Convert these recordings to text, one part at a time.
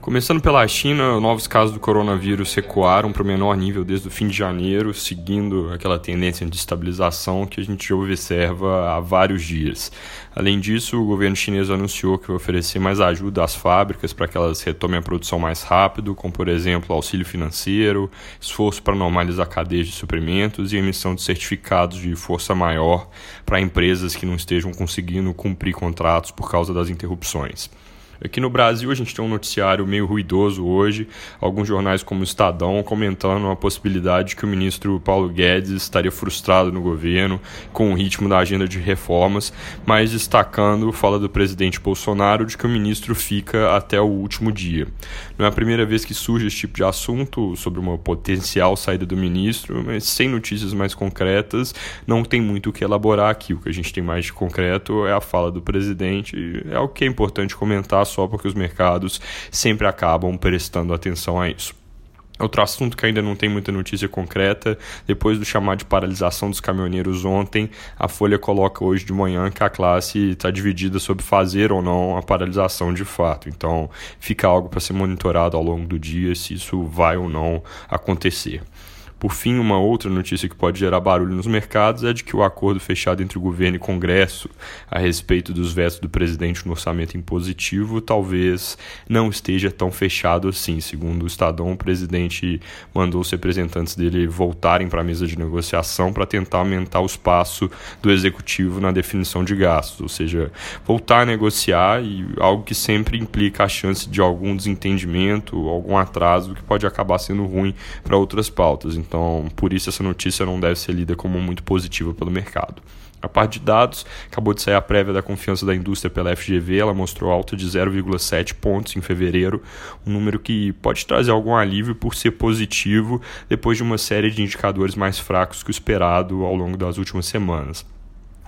Começando pela China, novos casos do coronavírus recuaram para o menor nível desde o fim de janeiro, seguindo aquela tendência de estabilização que a gente observa há vários dias. Além disso, o governo chinês anunciou que vai oferecer mais ajuda às fábricas para que elas retomem a produção mais rápido, como por exemplo auxílio financeiro, esforço para normalizar cadeias de suprimentos e emissão de certificados de força maior para empresas que não estejam conseguindo cumprir contratos por causa das interrupções. Aqui no Brasil, a gente tem um noticiário meio ruidoso hoje, alguns jornais como o Estadão comentando a possibilidade que o ministro Paulo Guedes estaria frustrado no governo com o ritmo da agenda de reformas, mas destacando fala do presidente Bolsonaro de que o ministro fica até o último dia. Não é a primeira vez que surge esse tipo de assunto sobre uma potencial saída do ministro, mas sem notícias mais concretas, não tem muito o que elaborar aqui. O que a gente tem mais de concreto é a fala do presidente, é o que é importante comentar só porque os mercados sempre acabam prestando atenção a isso. Outro assunto que ainda não tem muita notícia concreta, depois do chamado de paralisação dos caminhoneiros ontem, a Folha coloca hoje de manhã que a classe está dividida sobre fazer ou não a paralisação de fato. Então fica algo para ser monitorado ao longo do dia se isso vai ou não acontecer. Por fim, uma outra notícia que pode gerar barulho nos mercados é de que o acordo fechado entre o governo e Congresso a respeito dos vetos do presidente no orçamento impositivo talvez não esteja tão fechado assim. Segundo o Estadão, o presidente mandou os representantes dele voltarem para a mesa de negociação para tentar aumentar o espaço do executivo na definição de gastos, ou seja, voltar a negociar e algo que sempre implica a chance de algum desentendimento, algum atraso que pode acabar sendo ruim para outras pautas. Então, por isso essa notícia não deve ser lida como muito positiva pelo mercado. A parte de dados, acabou de sair a prévia da confiança da indústria pela FGV, ela mostrou alta de 0,7 pontos em fevereiro, um número que pode trazer algum alívio por ser positivo depois de uma série de indicadores mais fracos que o esperado ao longo das últimas semanas.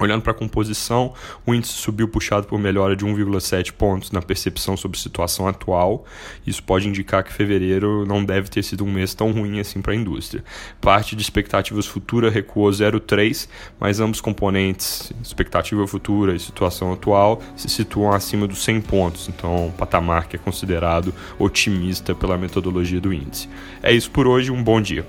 Olhando para a composição, o índice subiu puxado por melhora de 1,7 pontos na percepção sobre a situação atual. Isso pode indicar que fevereiro não deve ter sido um mês tão ruim assim para a indústria. Parte de expectativas futuras recuou 0,3, mas ambos componentes, expectativa futura e situação atual, se situam acima dos 100 pontos. Então, um patamar que é considerado otimista pela metodologia do índice. É isso por hoje, um bom dia.